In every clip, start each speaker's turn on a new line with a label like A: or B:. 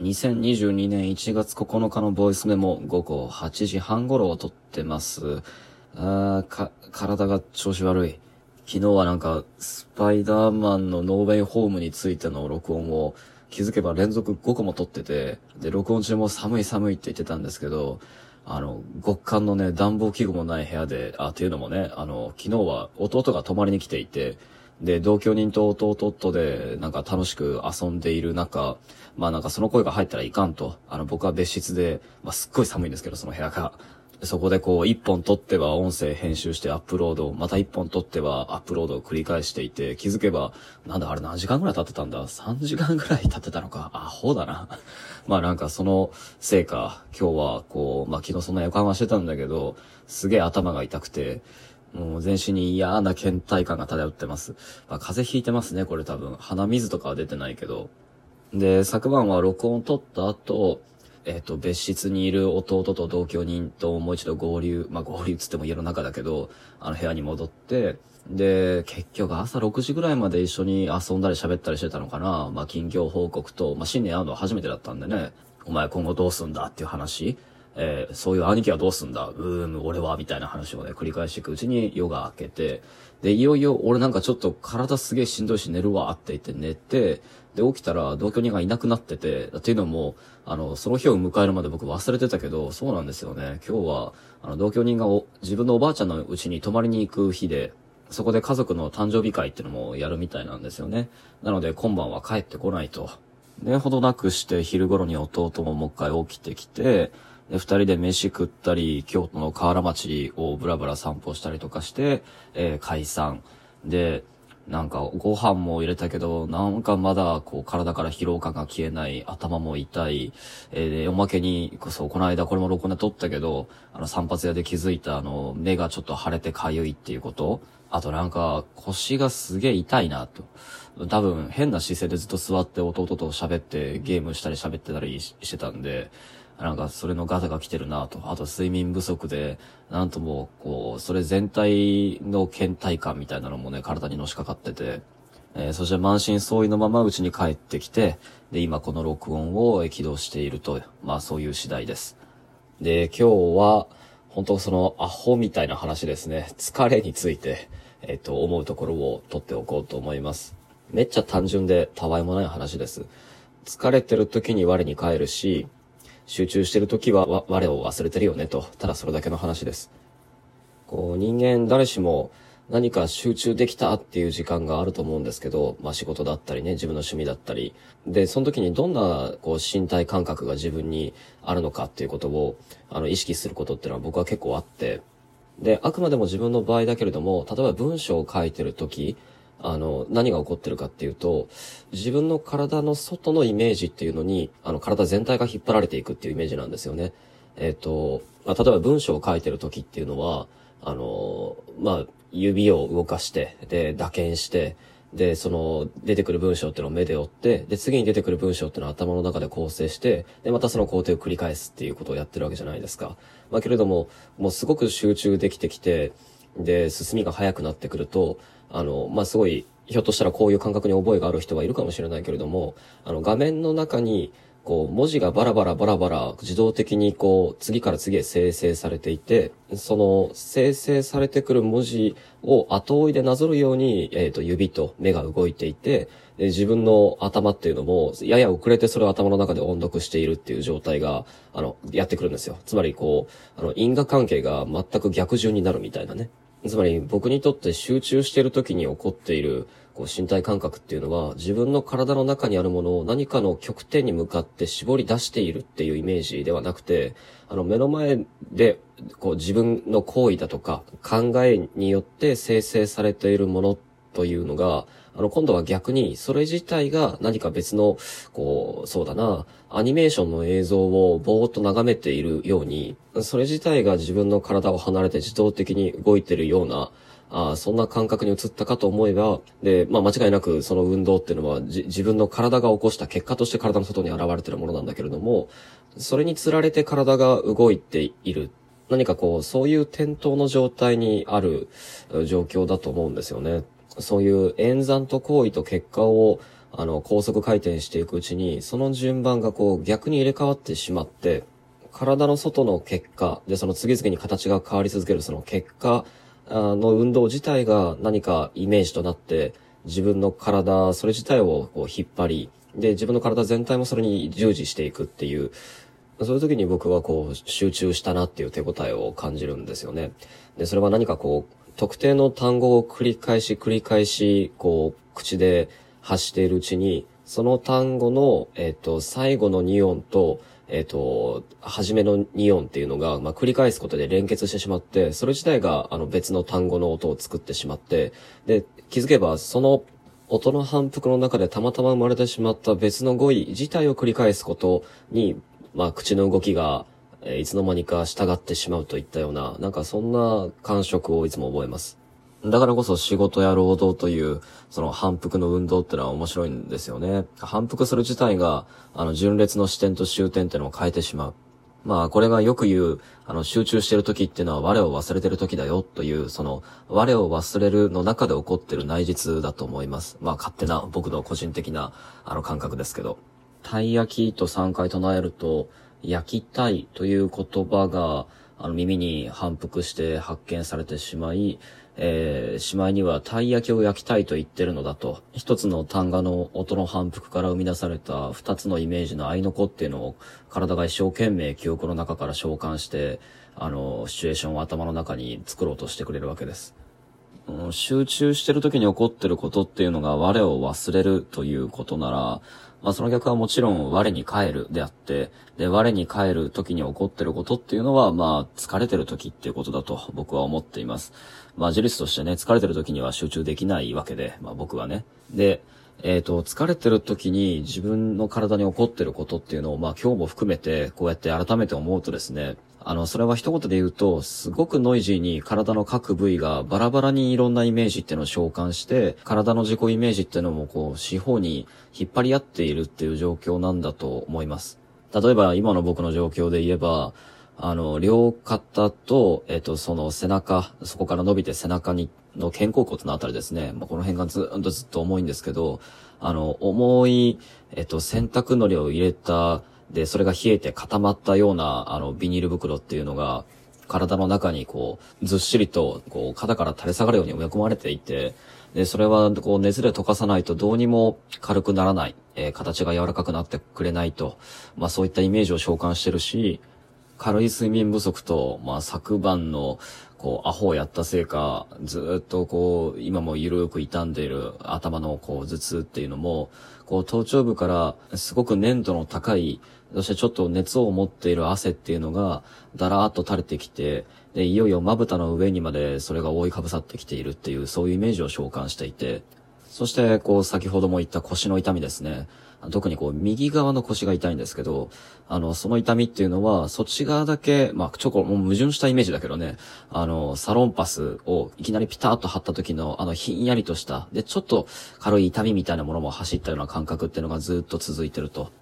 A: 2022年1月9日のボイスメモ午後8時半頃を撮ってます。あーか、体が調子悪い。昨日はなんか、スパイダーマンのノーウェイホームについての録音を気づけば連続5個も撮ってて、で、録音中も寒い寒いって言ってたんですけど、あの、極寒のね、暖房器具もない部屋で、あ、っていうのもね、あの、昨日は弟が泊まりに来ていて、で、同居人と弟とで、なんか楽しく遊んでいる中、まあなんかその声が入ったらいかんと、あの、僕は別室で、まあすっごい寒いんですけど、その部屋が。そこでこう、一本撮っては音声編集してアップロード、また一本撮ってはアップロードを繰り返していて、気づけば、なんだあれ何時間ぐらい経ってたんだ ?3 時間ぐらい経ってたのか？アホだな。まあなんかそのせいか、今日はこう、まあ昨日そんな横浜してたんだけど、すげえ頭が痛くて、もう全身に嫌な倦怠感が漂ってます。まあ風邪ひいてますね、これ多分。鼻水とかは出てないけど。で、昨晩は録音撮った後、えっ、と、別室にいる弟と同居人ともう一度合流、まあ合流つっても家の中だけど、あの部屋に戻って、で、結局朝6時ぐらいまで一緒に遊んだり喋ったりしてたのかな。まあ近況報告と、まあ新年会うのは初めてだったんでね、お前今後どうすんだっていう話。えーそういう兄貴はどうすんだ？うーん、俺はみたいな話をね、繰り返していくうちに夜が明けて、で、いよいよ俺なんかちょっと体すげえしんどいし寝るわって言って寝て、で、起きたら同居人がいなくなってて、っていうのも、あの、その日を迎えるまで僕忘れてたけど、そうなんですよね。今日は、あの、同居人がお自分のおばあちゃんの家に泊まりに行く日で、そこで家族の誕生日会っていうのもやるみたいなんですよね。なので今晩は帰ってこないと。で、ほどなくして昼頃に弟ももう一回起きてきて、で、二人で飯食ったり、京都の河原町をブラブラ散歩したりとかして、えー解散。で、なんかご飯も入れたけど、なんかまだこう体から疲労感が消えない、頭も痛い、えーで、おまけに、そ、この間これも録音で撮ったけど、あの散髪屋で気づいたあの、目がちょっと腫れて痒いっていうこと。あとなんか腰がすげえ痛いなと。多分変な姿勢でずっと座って弟と喋ってゲームしたり喋ってたりしてたんで、なんかそれのガタが来てるなと。あと睡眠不足で、なんともこう、それ全体の倦怠感みたいなのもね、体にのしかかってて、えーそして満身創痍のまま家に帰ってきて、で、今この録音を起動していると、まあそういう次第です。で、今日は、本当そのアホみたいな話ですね。疲れについて、えっ、と、思うところを取っておこうと思います。めっちゃ単純でたわいもない話です。疲れてる時に我に返るし、集中してる時は我を忘れてるよねと、ただそれだけの話です。こう人間誰しも何か集中できたっていう時間があると思うんですけど、まあ仕事だったりね、自分の趣味だったり。で、その時にどんなこう身体感覚が自分にあるのかっていうことをあの意識することっていうのは僕は結構あって。で、あくまでも自分の場合だけれども、例えば文章を書いてる時、あの、何が起こってるかっていうと、自分の体の外のイメージっていうのに、あの、体全体が引っ張られていくっていうイメージなんですよね。えっ、と、まあ、例えば文章を書いてる時っていうのは、あの、まあ、指を動かして、で、打鍵して、で、その、出てくる文章っていうのを目で追って、で、次に出てくる文章っていうのを頭の中で構成して、で、またその工程を繰り返すっていうことをやってるわけじゃないですか。まあ、けれども、もうすごく集中できてきて、で、進みが速くなってくると、あの、まあ、すごい、ひょっとしたらこういう感覚に覚えがある人はいるかもしれないけれども、あの、画面の中に、こう、文字がバラバラバラバラ自動的にこう、次から次へ生成されていて、その生成されてくる文字を後追いでなぞるように、えっ、と、指と目が動いていて、で自分の頭っていうのも、やや遅れてそれを頭の中で音読しているっていう状態が、あの、やってくるんですよ。つまりこう、あの、因果関係が全く逆順になるみたいなね。つまり僕にとって集中している時に起こっているこう身体感覚っていうのは自分の体の中にあるものを何かの極点に向かって絞り出しているっていうイメージではなくて、あの目の前でこう自分の行為だとか考えによって生成されているものというのが、あの、今度は逆に、それ自体が何か別の、こう、そうだな、アニメーションの映像をぼーっと眺めているように、それ自体が自分の体を離れて自動的に動いてるような、あそんな感覚に移ったかと思えば、で、まあ間違いなくその運動っていうのは自分の体が起こした結果として体の外に現れてるものなんだけれども、それにつられて体が動いている。何かこう、そういう転倒の状態にある状況だと思うんですよね。そういう演算と行為と結果を、あの、高速回転していくうちに、その順番がこう逆に入れ替わってしまって、体の外の結果、で、その次々に形が変わり続けるその結果の運動自体が何かイメージとなって、自分の体、それ自体をこう引っ張り、で、自分の体全体もそれに従事していくっていう、そういう時に僕はこう集中したなっていう手応えを感じるんですよね。で、それは何かこう、特定の単語を繰り返し繰り返し、こう、口で発しているうちに、その単語の、えっ、と、最後の2音と、えっ、ー、と、初めの2音っていうのが、まあ、繰り返すことで連結してしまって、それ自体が、あの、別の単語の音を作ってしまって、で、気づけば、その音の反復の中でたまたま生まれてしまった別の語彙自体を繰り返すことに、まあ、口の動きが、えいつの間にか従ってしまうといったような、なんかそんな感触をいつも覚えます。だからこそ仕事や労働という、その反復の運動ってのは面白いんですよね。反復する自体が、あの、順列の視点と終点ってのを変えてしまう。まあ、これがよく言う、あの、集中してる時っていうのは我を忘れてる時だよという、その、我を忘れるの中で起こってる内実だと思います。まあ、勝手な僕の個人的な、あの、感覚ですけど。たい焼きと3回唱えると、焼きたいという言葉が、あの、耳に反復して発見されてしまい、えー、しまいには、たい焼きを焼きたいと言ってるのだと、一つの単画の音の反復から生み出された二つのイメージの合いの子っていうのを、体が一生懸命記憶の中から召喚して、あの、シチュエーションを頭の中に作ろうとしてくれるわけです。うん、集中してる時に起こってることっていうのが我を忘れるということなら、まあその逆はもちろん我に帰るであって、で、我に帰る時に起こってることっていうのは、まあ疲れてる時っていうことだと僕は思っています。まあ事実としてね、疲れてる時には集中できないわけで、まあ僕はね。で、えっ、ー、と、疲れてる時に自分の体に起こってることっていうのを、まあ今日も含めてこうやって改めて思うとですね、あの、それは一言で言うと、すごくノイジーに体の各部位がバラバラにいろんなイメージっていうのを召喚して、体の自己イメージっていうのもこう、四方に引っ張り合っているっていう状況なんだと思います。例えば今の僕の状況で言えば、あの、両肩と、えっ、と、その背中、そこから伸びて背中に、の肩甲骨のあたりですね。まあ、この辺がずっとずっと重いんですけど、あの、重い、えっ、と、洗濯のりを入れた、で、それが冷えて固まったような、あの、ビニール袋っていうのが、体の中にこう、ずっしりと、こう、肩から垂れ下がるように埋め込まれていて、で、それは、こう、熱で溶かさないとどうにも軽くならない、えー、形が柔らかくなってくれないと、まあそういったイメージを召喚してるし、軽い睡眠不足と、まあ昨晩の、こう、アホをやったせいか、ずっとこう、今もゆるく傷んでいる頭のこう、頭痛っていうのも、こう、頭頂部からすごく粘度の高いそしてちょっと熱を持っている汗っていうのが、だらーっと垂れてきて、で、いよいよまぶたの上にまでそれが覆いかぶさってきているっていう、そういうイメージを召喚していて、そして、こう、先ほども言った腰の痛みですね。特にこう、右側の腰が痛いんですけど、あの、その痛みっていうのは、そっち側だけ、まあ、ちょこ、もう矛盾したイメージだけどね、あの、サロンパスをいきなりピタッと貼った時の、あの、ひんやりとした、で、ちょっと軽い痛みみたいなものも走ったような感覚っていうのがずっと続いてると。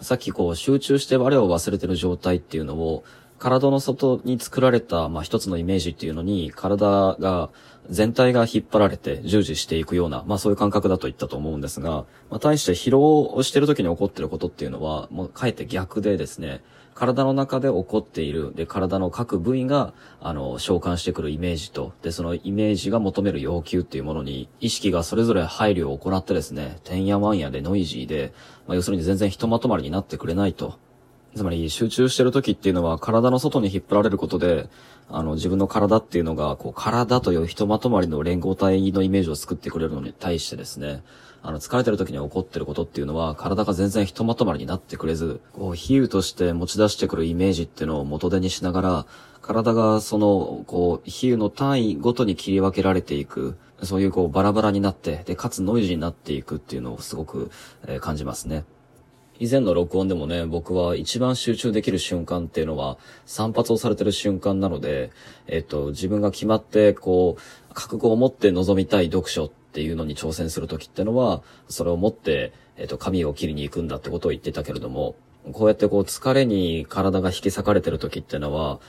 A: さっきこう集中して我を忘れてる状態っていうのを、体の外に作られた、まあ、一つのイメージっていうのに、体が、全体が引っ張られて従事していくような、まあそういう感覚だと言ったと思うんですが、まあ対して疲労をしてる時に起こってることっていうのは、もうかえって逆でですね、体の中で起こっている、で、体の各部位が、あの、召喚してくるイメージと、で、そのイメージが求める要求っていうものに、意識がそれぞれ配慮を行ってですね、てんやわんやでノイジーで、まあ、要するに全然ひとまとまりになってくれないと。つまり集中してる時っていうのは体の外に引っ張られることで、あの自分の体っていうのが、こう体というひとまとまりの連合体のイメージを作ってくれるのに対してですね、あの疲れてる時に起こってることっていうのは体が全然ひとまとまりになってくれず、こう比喩として持ち出してくるイメージっていうのを元手にしながら、体がその、こう、比喩の単位ごとに切り分けられていく、そういうこうバラバラになって、で、かつノイジになっていくっていうのをすごく、えー、感じますね。以前の録音でもね、僕は一番集中できる瞬間っていうのは、散髪をされてる瞬間なので、えっと、自分が決まって、こう、覚悟を持って臨みたい読書っていうのに挑戦するときってのは、それを持って、えっと、髪を切りに行くんだってことを言ってたけれども、こうやってこう、疲れに体が引き裂かれてる時ってのは、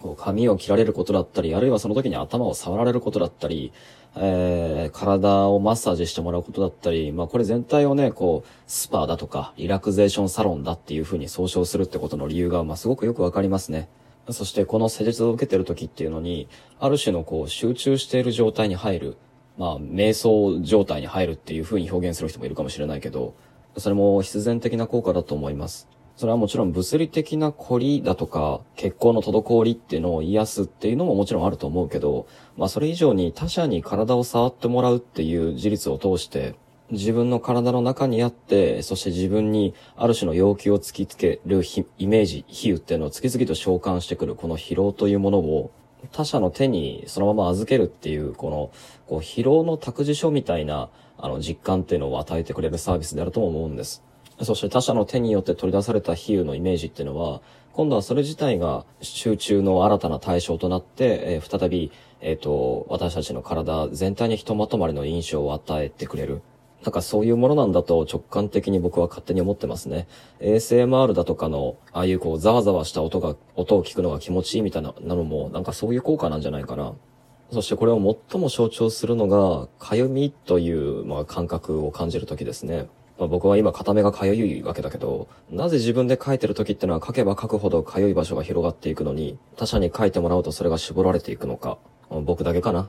A: こう髪を切られることだったり、あるいはその時に頭を触られることだったり、えー、体をマッサージしてもらうことだったり、まあこれ全体をね、こう、スパだとか、リラクゼーションサロンだっていう風に総称するってことの理由が、まあすごくよくわかりますね。そしてこの施術を受けてる時っていうのに、ある種のこう、集中している状態に入る。まあ、瞑想状態に入るっていう風に表現する人もいるかもしれないけど、それも必然的な効果だと思います。それはもちろん物理的な凝りだとか、血行の滞りっていうのを癒すっていうのももちろんあると思うけど、まあそれ以上に他者に体を触ってもらうっていう事実を通して、自分の体の中にあって、そして自分にある種の要求を突きつけるイメージ、比喩っていうのを次々と召喚してくるこの疲労というものを他者の手にそのまま預けるっていう、この、こう疲労の託児所みたいな、あの実感っていうのを与えてくれるサービスであるとも思うんです。そして他者の手によって取り出された比喩のイメージっていうのは、今度はそれ自体が集中の新たな対象となって、えー、再び、えっ、ー、と、私たちの体全体にひとまとまりの印象を与えてくれる。なんかそういうものなんだと直感的に僕は勝手に思ってますね。ASMR だとかの、ああいうこうざわざわした音が、音を聞くのが気持ちいいみたいなのも、なんかそういう効果なんじゃないかな。そしてこれを最も象徴するのが、かゆみという、まあ、感覚を感じるときですね。まあ、僕は今片目がかゆいわけだけど、なぜ自分で書いてる時ってのは書けば書くほどかゆい場所が広がっていくのに、他者に書いてもらうとそれが絞られていくのか。僕だけかな